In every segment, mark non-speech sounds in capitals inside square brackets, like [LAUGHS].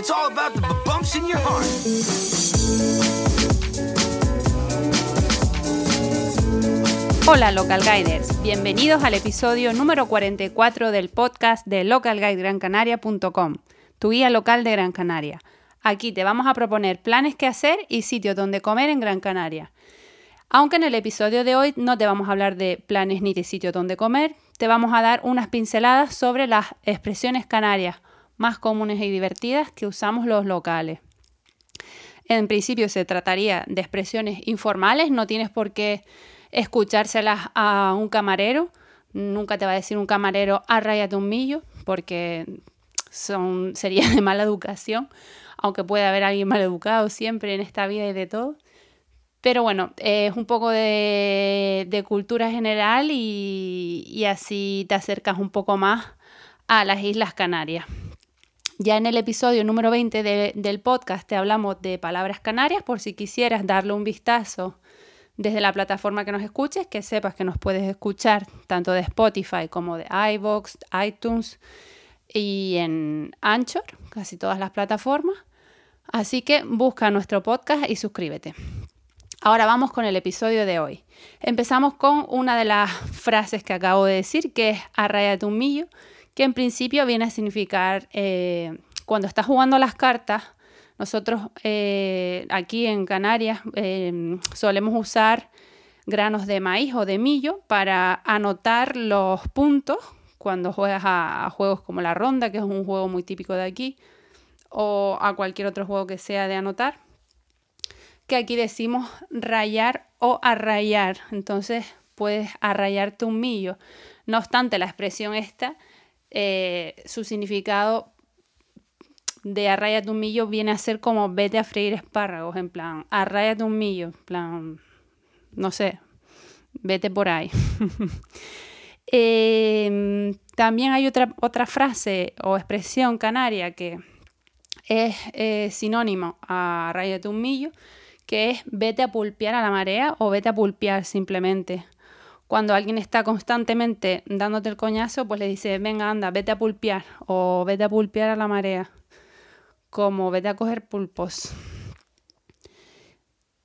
It's all about the bumps in your heart. Hola Local Guiders, bienvenidos al episodio número 44 del podcast de localguidegrancanaria.com, tu guía local de Gran Canaria. Aquí te vamos a proponer planes que hacer y sitios donde comer en Gran Canaria. Aunque en el episodio de hoy no te vamos a hablar de planes ni de sitios donde comer, te vamos a dar unas pinceladas sobre las expresiones canarias más comunes y divertidas que usamos los locales. En principio se trataría de expresiones informales, no tienes por qué escuchárselas a un camarero, nunca te va a decir un camarero arráyate un millo, porque son, sería de mala educación, aunque puede haber alguien mal educado siempre en esta vida y de todo. Pero bueno, es un poco de, cultura general y, así te acercas un poco más a las Islas Canarias. Ya en el episodio número 20 del podcast te hablamos de palabras canarias, por si quisieras darle un vistazo desde la plataforma que nos escuches, que sepas que nos puedes escuchar tanto de Spotify como de iVoox, iTunes y en Anchor, casi todas las plataformas. Así que busca nuestro podcast y suscríbete. Ahora vamos con el episodio de hoy. Empezamos con una de las frases que acabo de decir, que es arrayate un millo, que en principio viene a significar eh, cuando estás jugando las cartas, nosotros eh, aquí en Canarias eh, solemos usar granos de maíz o de millo para anotar los puntos cuando juegas a, a, juegos como la ronda, que es un juego muy típico de aquí, o a cualquier otro juego que sea de anotar que aquí decimos rayar o arrayar. Entonces puedes arrayarte un millo. No obstante, la expresión esta, eh, su significado de arrayate un millo viene a ser como vete a freír espárragos, en plan, arrayate un millo, en plan, no sé, vete por ahí. [LAUGHS] Em, también hay otra, otra frase o expresión canaria que es eh, sinónimo a arrayate un millo, que es vete a pulpear a la marea o vete a pulpear simplemente. Cuando alguien está constantemente dándote el coñazo, pues le dice, venga, anda, vete a pulpear o vete a pulpear a la marea, como vete a coger pulpos.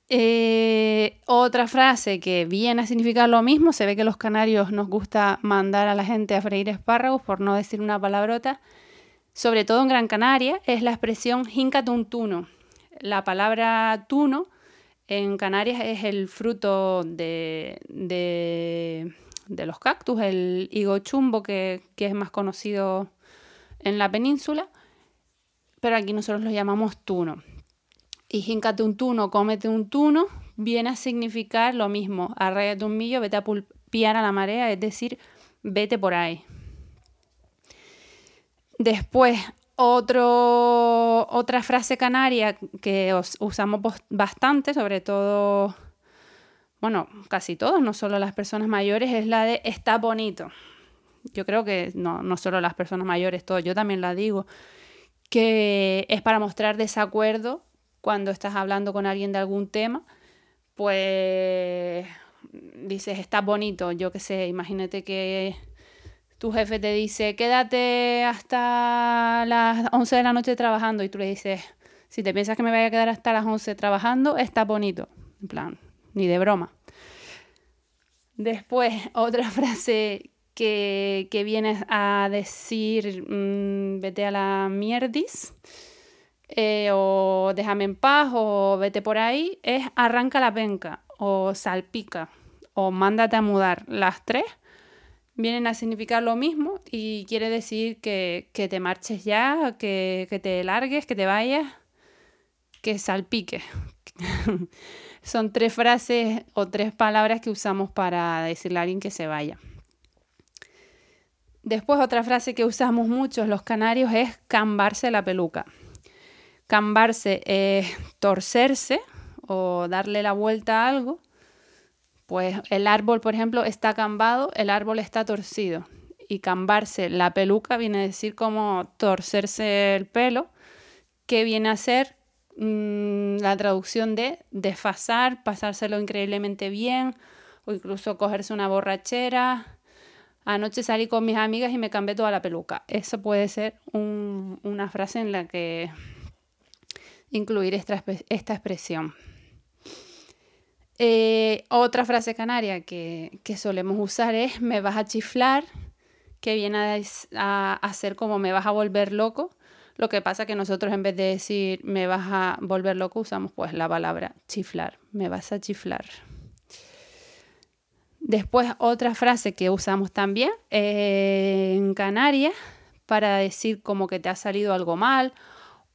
Eh, otra frase que viene a significar lo mismo, se ve que los canarios nos gusta mandar a la gente a freír espárragos, por no decir una palabrota, sobre todo en Gran Canaria, es la expresión jincatuntuno. La palabra tuno en Canarias es el fruto de, los cactus, el higo chumbo, que, es más conocido en la península, pero aquí nosotros lo llamamos tuno. Y jincate un tuno, cómete un tuno, viene a significar lo mismo, arráyate un millo, vete a pulpear a la marea, es decir, vete por ahí. Después, otro, otra frase canaria que usamos bastante, sobre todo, bueno, casi todos, no solo las personas mayores, es la de está bonito. Yo creo que no, no solo las personas mayores, todo, yo también la digo, que es para mostrar desacuerdo cuando estás hablando con alguien de algún tema, pues dices, está bonito, yo qué sé, imagínate que tu jefe te dice, quédate hasta las 11 de la noche trabajando y tú le dices, si te piensas que me vaya a quedar hasta las 11 trabajando, está bonito. En plan, ni de broma. Después, [LAUGHS] otra frase que, que viene a decir, mm, vete a la mierdis, eh, o déjame en paz, o vete por ahí, es arranca la penca, o salpica, o mándate a mudar. Las tres vienen a significar lo mismo y quiere decir que, te marches ya, que, te largues, que te vayas, que salpique. [LAUGHS] Son tres frases o tres palabras que usamos para decirle a alguien que se vaya. Después otra frase que usamos muchos los canarios es cambarse la peluca. Cambarse es torcerse o darle la vuelta a algo pues el árbol, por ejemplo, está cambado, el árbol está torcido. Y cambarse la peluca viene a decir como torcerse el pelo, que viene a ser mm, la traducción de desfasar, pasárselo increíblemente bien, o incluso cogerse una borrachera. Anoche salí con mis amigas y me cambié toda la peluca. Eso puede ser una frase en la que incluir esta, expresión. Eh, otra frase canaria que, solemos usar es me vas a chiflar, que viene a, a, ser como me vas a volver loco. Lo que pasa que nosotros en vez de decir me vas a volver loco usamos pues la palabra chiflar, me vas a chiflar. Después otra frase que usamos también eh, en Canarias para decir como que te ha salido algo mal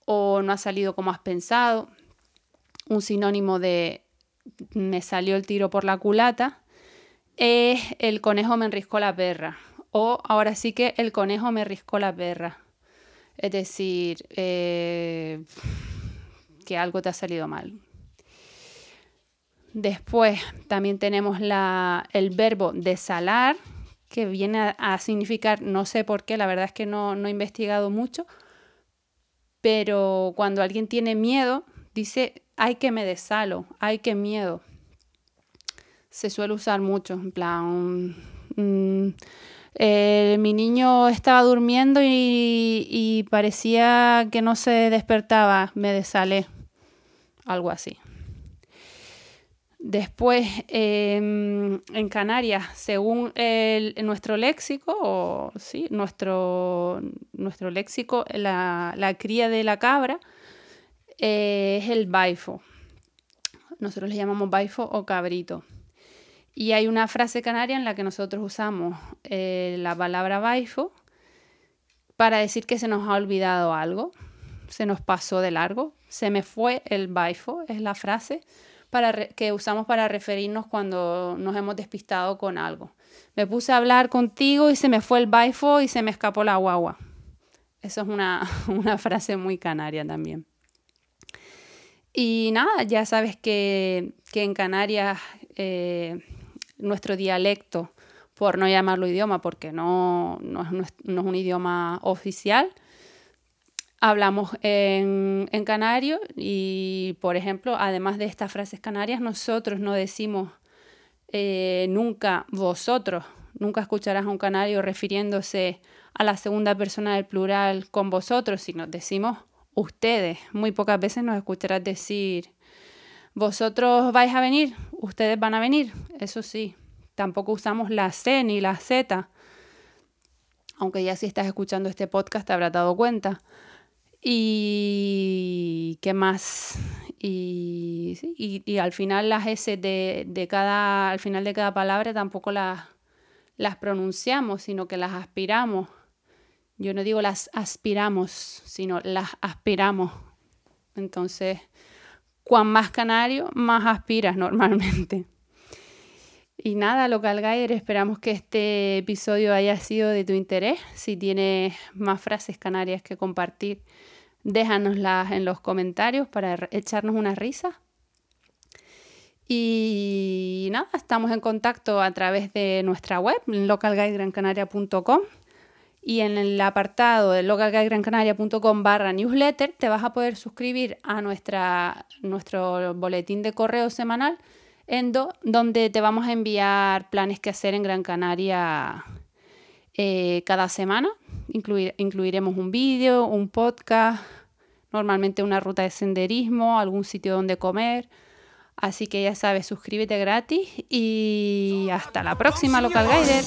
o no ha salido como has pensado. Un sinónimo de me salió el tiro por la culata es el conejo me enriscó la perra o ahora sí que el conejo me riscó la perra. Es decir, eh, que algo te ha salido mal. Después también tenemos el verbo desalar, que viene a, significar, no sé por qué, la verdad es que no he investigado mucho, pero cuando alguien tiene miedo, dice, hay que me desalo, hay que miedo. Se suele usar mucho, en plan, mm, eh, mi niño estaba durmiendo y, parecía que no se despertaba, me desalé, algo así. Después, em, en Canarias, según nuestro léxico, o, sí, nuestro, nuestro léxico, la, cría de la cabra es el baifo. Nosotros le llamamos baifo o cabrito. Y hay una frase canaria en la que nosotros usamos eh, la palabra baifo para decir que se nos ha olvidado algo, se nos pasó de largo, se me fue el baifo, es la frase que usamos para referirnos cuando nos hemos despistado con algo. Me puse a hablar contigo y se me fue el baifo y se me escapó la guagua. Eso es una, [LAUGHS] frase muy canaria también. Y nada, ya sabes que, en Canarias eh, nuestro dialecto, por no llamarlo idioma, porque no, no es un idioma oficial, hablamos en, canario y, por ejemplo, además de estas frases canarias, nosotros no decimos eh, nunca vosotros, nunca escucharás a un canario refiriéndose a la segunda persona del plural con vosotros, sino decimos ustedes. Muy pocas veces nos escucharás decir vosotros vais a venir, ustedes van a venir, eso sí. Tampoco usamos la C ni la Z, aunque ya si estás escuchando este podcast te habrás dado cuenta. Y qué más. Y, al final las S de, de, cada, al final de cada palabra tampoco las, las pronunciamos, sino que las aspiramos. Yo no digo las aspiramos, sino las aspiramos. Entonces, cuan más canario, más aspiras normalmente. Y nada, Local Guide, esperamos que este episodio haya sido de tu interés. Si tienes más frases canarias que compartir, déjanoslas en los comentarios para echarnos una risa. Y nada, estamos en contacto a través de nuestra web, localguidegrancanaria.com. Y en el apartado de localguidegrancanaria.com barra newsletter te vas a poder suscribir a nuestra, nuestro boletín de correo semanal donde te vamos a enviar planes que hacer en Gran Canaria eh, cada semana. incluiremos un vídeo, un podcast, normalmente una ruta de senderismo, algún sitio donde comer. Así que ya sabes, suscríbete gratis y hasta la próxima, Local Guider.